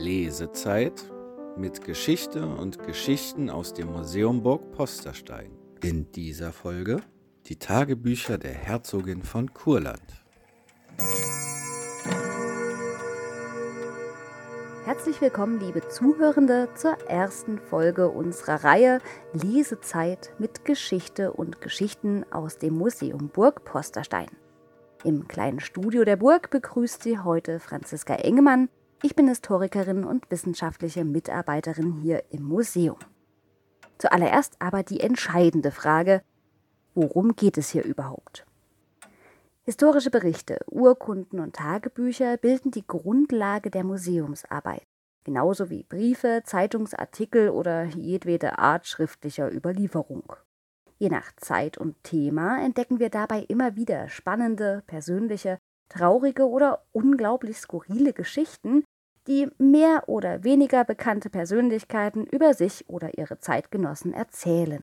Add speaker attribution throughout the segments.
Speaker 1: Lesezeit mit Geschichte und Geschichten aus dem Museum Burg Posterstein. In dieser Folge die Tagebücher der Herzogin von Kurland.
Speaker 2: Herzlich willkommen, liebe Zuhörende, zur ersten Folge unserer Reihe Lesezeit mit Geschichte und Geschichten aus dem Museum Burg Posterstein. Im kleinen Studio der Burg begrüßt Sie heute Franziska Engemann. Ich bin Historikerin und wissenschaftliche Mitarbeiterin hier im Museum. Zuallererst aber die entscheidende Frage, worum geht es hier überhaupt? Historische Berichte, Urkunden und Tagebücher bilden die Grundlage der Museumsarbeit, genauso wie Briefe, Zeitungsartikel oder jedwede Art schriftlicher Überlieferung. Je nach Zeit und Thema entdecken wir dabei immer wieder spannende, persönliche, traurige oder unglaublich skurrile Geschichten, die mehr oder weniger bekannte Persönlichkeiten über sich oder ihre Zeitgenossen erzählen.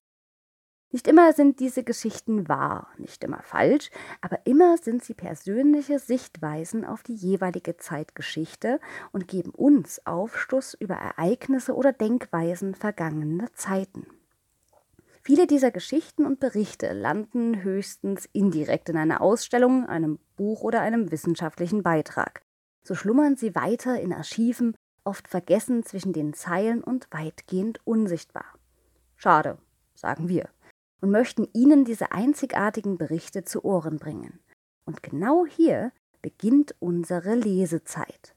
Speaker 2: Nicht immer sind diese Geschichten wahr, nicht immer falsch, aber immer sind sie persönliche Sichtweisen auf die jeweilige Zeitgeschichte und geben uns Aufschluss über Ereignisse oder Denkweisen vergangener Zeiten. Viele dieser Geschichten und Berichte landen höchstens indirekt in einer Ausstellung, einem Buch oder einem wissenschaftlichen Beitrag. So schlummern sie weiter in Archiven, oft vergessen zwischen den Zeilen und weitgehend unsichtbar. Schade, sagen wir und möchten Ihnen diese einzigartigen Berichte zu Ohren bringen. Und genau hier beginnt unsere Lesezeit.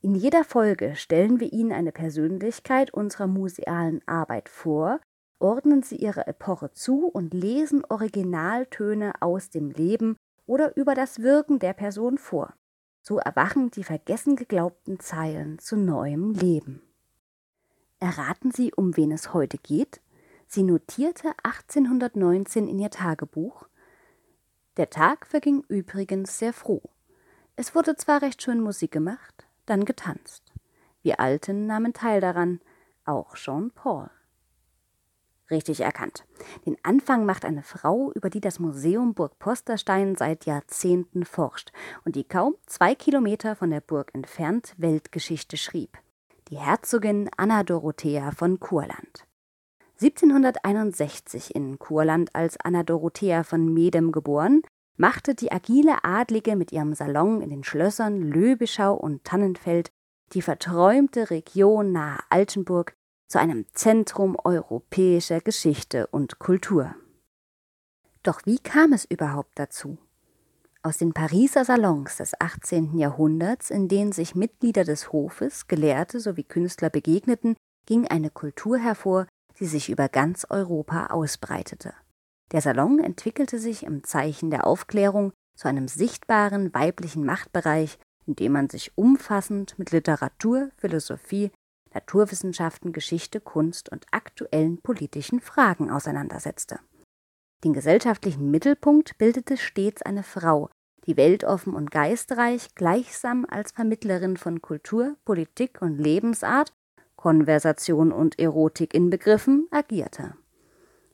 Speaker 2: In jeder Folge stellen wir Ihnen eine Persönlichkeit unserer musealen Arbeit vor, ordnen sie ihre Epoche zu und lesen Originaltöne aus dem Leben oder über das Wirken der Person vor. So erwachen die vergessen geglaubten Zeilen zu neuem Leben. Erraten Sie, um wen es heute geht? Sie notierte 1819 in ihr Tagebuch Der Tag verging übrigens sehr froh. Es wurde zwar recht schön Musik gemacht, dann getanzt. Wir Alten nahmen teil daran, auch Jean Paul. Richtig erkannt. Den Anfang macht eine Frau, über die das Museum Burg Posterstein seit Jahrzehnten forscht und die kaum zwei Kilometer von der Burg entfernt Weltgeschichte schrieb. Die Herzogin Anna Dorothea von Kurland. 1761 in Kurland als Anna Dorothea von Medem geboren, machte die agile Adlige mit ihrem Salon in den Schlössern Löbischau und Tannenfeld die verträumte Region nahe Altenburg zu einem Zentrum europäischer Geschichte und Kultur. Doch wie kam es überhaupt dazu? Aus den Pariser Salons des 18. Jahrhunderts, in denen sich Mitglieder des Hofes, Gelehrte sowie Künstler begegneten, ging eine Kultur hervor, die sich über ganz Europa ausbreitete. Der Salon entwickelte sich im Zeichen der Aufklärung zu einem sichtbaren weiblichen Machtbereich, in dem man sich umfassend mit Literatur, Philosophie, Naturwissenschaften, Geschichte, Kunst und aktuellen politischen Fragen auseinandersetzte. Den gesellschaftlichen Mittelpunkt bildete stets eine Frau, die weltoffen und geistreich gleichsam als Vermittlerin von Kultur, Politik und Lebensart Konversation und Erotik inbegriffen, agierte.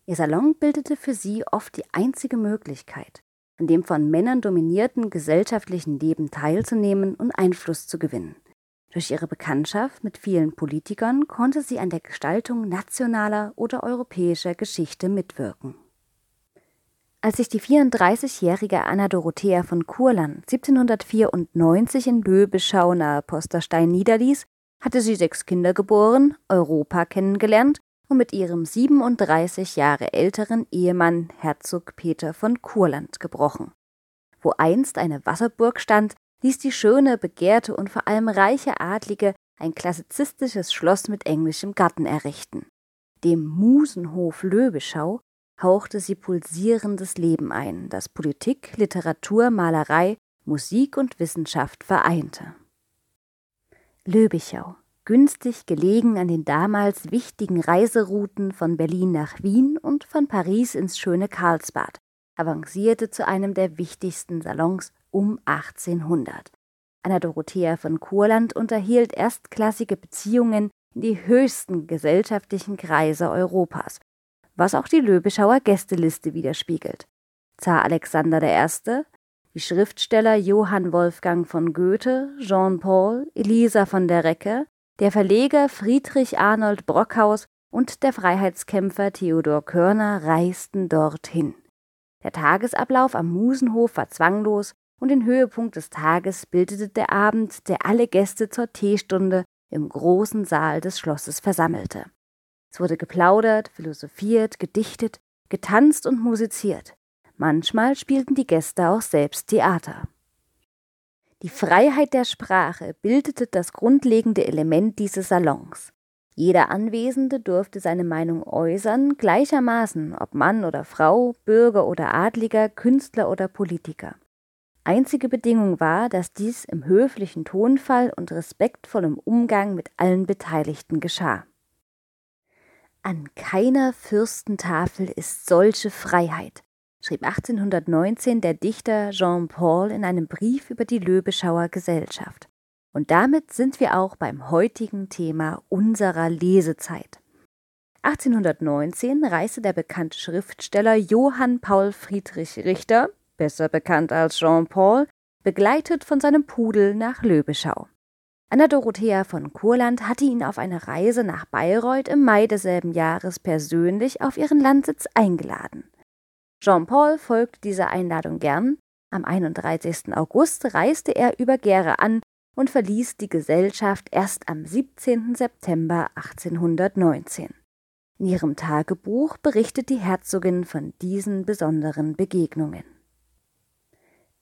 Speaker 2: Ihr Salon bildete für sie oft die einzige Möglichkeit, an dem von Männern dominierten gesellschaftlichen Leben teilzunehmen und Einfluss zu gewinnen. Durch ihre Bekanntschaft mit vielen Politikern konnte sie an der Gestaltung nationaler oder europäischer Geschichte mitwirken. Als sich die 34-jährige Anna Dorothea von Kurland 1794 in Löbeschau nahe Posterstein niederließ, hatte sie sechs Kinder geboren, Europa kennengelernt und mit ihrem 37 Jahre älteren Ehemann Herzog Peter von Kurland gebrochen. Wo einst eine Wasserburg stand, ließ die schöne, begehrte und vor allem reiche Adlige ein klassizistisches Schloss mit englischem Garten errichten. Dem Musenhof Löbeschau hauchte sie pulsierendes Leben ein, das Politik, Literatur, Malerei, Musik und Wissenschaft vereinte. Löbichau, günstig gelegen an den damals wichtigen Reiserouten von Berlin nach Wien und von Paris ins schöne Karlsbad, avancierte zu einem der wichtigsten Salons um 1800. Anna Dorothea von Kurland unterhielt erstklassige Beziehungen in die höchsten gesellschaftlichen Kreise Europas, was auch die Löbischauer Gästeliste widerspiegelt. Zar Alexander I., die Schriftsteller Johann Wolfgang von Goethe, Jean Paul, Elisa von der Recke, Der Verleger Friedrich Arnold Brockhaus und der Freiheitskämpfer Theodor Körner reisten dorthin. Der Tagesablauf am Musenhof war zwanglos und den Höhepunkt des Tages bildete der Abend, der alle Gäste zur Teestunde im großen Saal des Schlosses versammelte. Es wurde geplaudert, philosophiert, gedichtet, getanzt und musiziert. Manchmal spielten die Gäste auch selbst Theater. Die Freiheit der Sprache bildete das grundlegende Element dieses Salons. Jeder Anwesende durfte seine Meinung äußern, gleichermaßen ob Mann oder Frau, Bürger oder Adliger, Künstler oder Politiker. Einzige Bedingung war, dass dies im höflichen Tonfall und respektvollem Umgang mit allen Beteiligten geschah. An keiner Fürstentafel ist solche Freiheit, schrieb 1819 der Dichter Jean Paul in einem Brief über die Löbeschauer Gesellschaft. Und damit sind wir auch beim heutigen Thema unserer Lesezeit. 1819 reiste der bekannte Schriftsteller Johann Paul Friedrich Richter, besser bekannt als Jean Paul, begleitet von seinem Pudel nach Löbeschau. Anna Dorothea von Kurland hatte ihn auf eine Reise nach Bayreuth im Mai desselben Jahres persönlich auf ihren Landsitz eingeladen. Jean-Paul folgte dieser Einladung gern. Am 31. August reiste er über Gera an und verließ die Gesellschaft erst am 17. September 1819. In ihrem Tagebuch berichtet die Herzogin von diesen besonderen Begegnungen.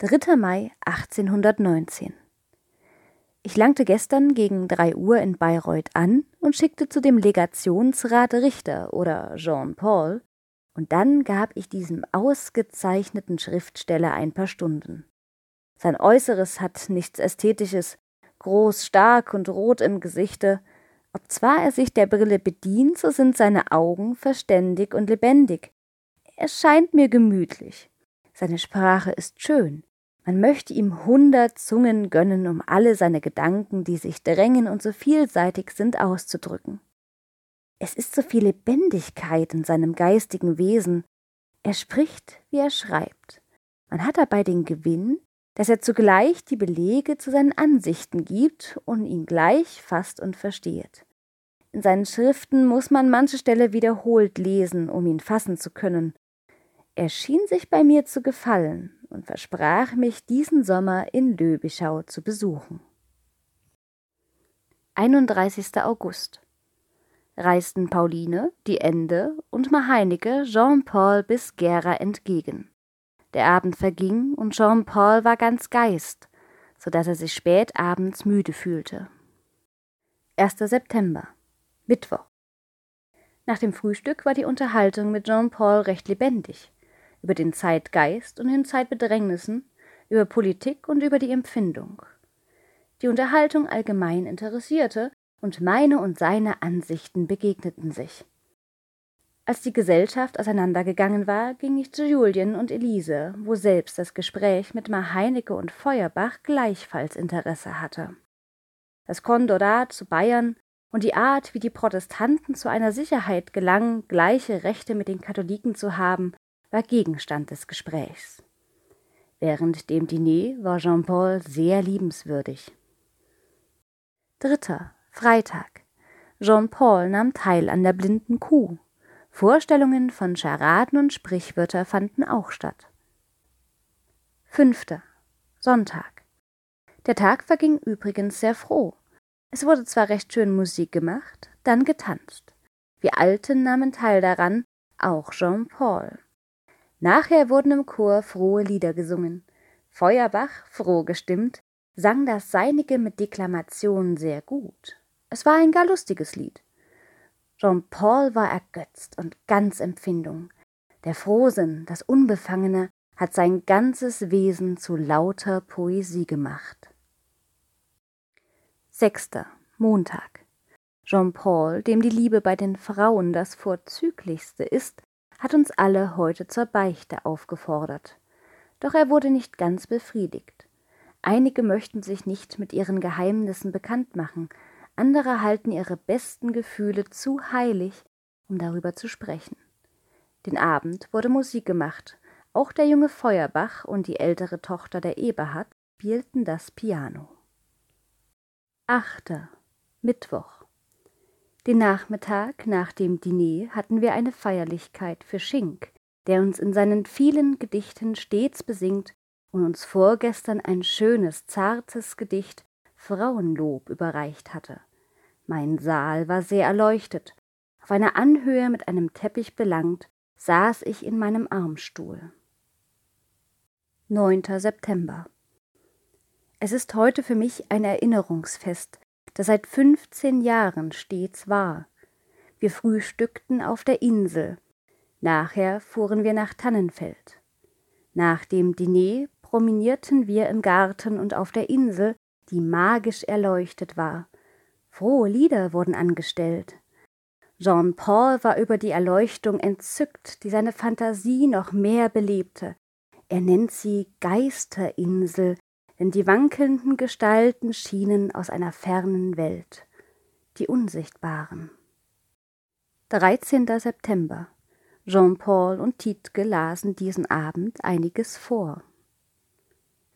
Speaker 2: 3. Mai 1819 Ich langte gestern gegen drei Uhr in Bayreuth an und schickte zu dem Legationsrat Richter oder Jean Paul und dann gab ich diesem ausgezeichneten Schriftsteller ein paar Stunden. Sein Äußeres hat nichts Ästhetisches, groß, stark und rot im Gesichte. Obzwar er sich der Brille bedient, so sind seine Augen verständig und lebendig. Er scheint mir gemütlich. Seine Sprache ist schön. Man möchte ihm hundert Zungen gönnen, um alle seine Gedanken, die sich drängen und so vielseitig sind, auszudrücken. Es ist so viel Lebendigkeit in seinem geistigen Wesen. Er spricht, wie er schreibt. Man hat dabei den Gewinn, dass er zugleich die Belege zu seinen Ansichten gibt und ihn gleich fasst und versteht. In seinen Schriften muss man manche Stelle wiederholt lesen, um ihn fassen zu können. Er schien sich bei mir zu gefallen und versprach mich, diesen Sommer in Löbischau zu besuchen. 31. August reisten Pauline, die Ende und Maheinecke Jean-Paul bis Gera entgegen. Der Abend verging und Jean-Paul war ganz Geist, so dass er sich spät abends müde fühlte. 1. September, Mittwoch. Nach dem Frühstück war die Unterhaltung mit Jean-Paul recht lebendig, über den Zeitgeist und den Zeitbedrängnissen, über Politik und über die Empfindung. Die Unterhaltung allgemein interessierte, und meine und seine Ansichten begegneten sich. Als die Gesellschaft auseinandergegangen war, ging ich zu Julien und Elise, wo selbst das Gespräch mit Mar Heinecke und Feuerbach gleichfalls Interesse hatte. Das Kondorat zu Bayern und die Art, wie die Protestanten zu einer Sicherheit gelangen, gleiche Rechte mit den Katholiken zu haben, war Gegenstand des Gesprächs. Während dem Diner war Jean-Paul sehr liebenswürdig. Dritter, Freitag. Jean-Paul nahm teil an der blinden Kuh. Vorstellungen von Charaden und Sprichwörter fanden auch statt. Fünfter. Sonntag. Der Tag verging übrigens sehr froh. Es wurde zwar recht schön Musik gemacht, dann getanzt. Wir Alten nahmen teil daran, auch Jean-Paul. Nachher wurden im Chor frohe Lieder gesungen. Feuerbach, froh gestimmt, sang das Seinige mit Deklamation sehr gut. Es war ein gar lustiges Lied. Jean-Paul war ergötzt und ganz Empfindung. Der Frohsinn, das Unbefangene, hat sein ganzes Wesen zu lauter Poesie gemacht. Sechster Montag. Jean-Paul, dem die Liebe bei den Frauen das Vorzüglichste ist, hat uns alle heute zur Beichte aufgefordert. Doch er wurde nicht ganz befriedigt. Einige möchten sich nicht mit ihren Geheimnissen bekannt machen, andere halten ihre besten Gefühle zu heilig, um darüber zu sprechen. Den Abend wurde Musik gemacht. Auch der junge Feuerbach und die ältere Tochter der Eberhard spielten das Piano. Achter Mittwoch. Den Nachmittag nach dem Diner hatten wir eine Feierlichkeit für Schink, der uns in seinen vielen Gedichten stets besingt und uns vorgestern ein schönes, zartes Gedicht Frauenlob überreicht hatte. Mein Saal war sehr erleuchtet. Auf einer Anhöhe mit einem Teppich belangt, saß ich in meinem Armstuhl. 9. September. Es ist heute für mich ein Erinnerungsfest, das seit 15 Jahren stets war. Wir frühstückten auf der Insel. Nachher fuhren wir nach Tannenfeld. Nach dem Diner promenierten wir im Garten und auf der Insel, die magisch erleuchtet war. Frohe Lieder wurden angestellt. Jean Paul war über die Erleuchtung entzückt, die seine Fantasie noch mehr belebte. Er nennt sie Geisterinsel, denn die wankelnden Gestalten schienen aus einer fernen Welt, die unsichtbaren. 13. September. Jean-Paul und Tietke lasen diesen Abend einiges vor.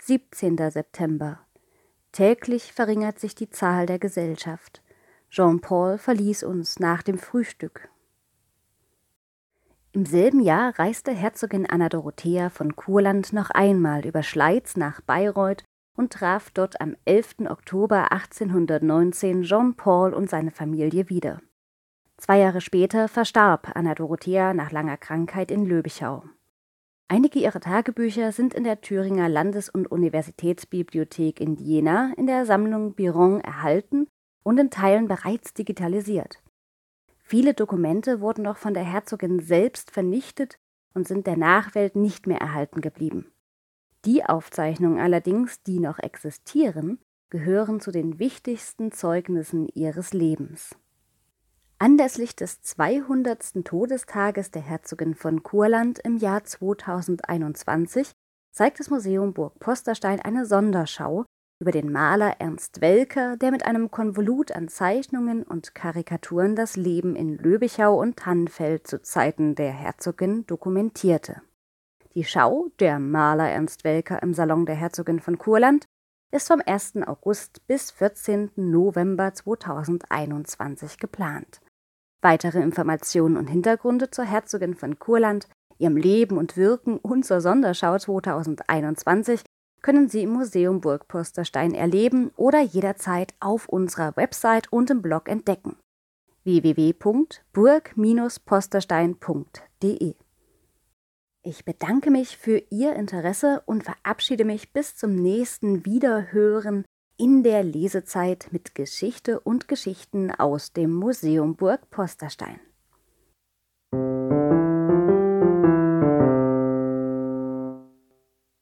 Speaker 2: 17. September. Täglich verringert sich die Zahl der Gesellschaft. Jean-Paul verließ uns nach dem Frühstück. Im selben Jahr reiste Herzogin Anna Dorothea von Kurland noch einmal über Schleiz nach Bayreuth und traf dort am 11. Oktober 1819 Jean Paul und seine Familie wieder. Zwei Jahre später verstarb Anna Dorothea nach langer Krankheit in Löbichau. Einige ihrer Tagebücher sind in der Thüringer Landes- und Universitätsbibliothek in Jena in der Sammlung Biron erhalten und in Teilen bereits digitalisiert. Viele Dokumente wurden noch von der Herzogin selbst vernichtet und sind der Nachwelt nicht mehr erhalten geblieben. Die Aufzeichnungen allerdings, die noch existieren, gehören zu den wichtigsten Zeugnissen ihres Lebens. Anlässlich des 200. Todestages der Herzogin von Kurland im Jahr 2021 zeigt das Museum Burg Posterstein eine Sonderschau über den Maler Ernst Welker, der mit einem Konvolut an Zeichnungen und Karikaturen das Leben in Löbichau und Tannfeld zu Zeiten der Herzogin dokumentierte. Die Schau Der Maler Ernst Welker im Salon der Herzogin von Kurland ist vom 1. August bis 14. November 2021 geplant. Weitere Informationen und Hintergründe zur Herzogin von Kurland, ihrem Leben und Wirken und zur Sonderschau 2021 können Sie im Museum Burg Posterstein erleben oder jederzeit auf unserer Website und im Blog entdecken. www.burg-posterstein.de ich bedanke mich für Ihr Interesse und verabschiede mich bis zum nächsten Wiederhören in der Lesezeit mit Geschichte und Geschichten aus dem Museum Burg Posterstein.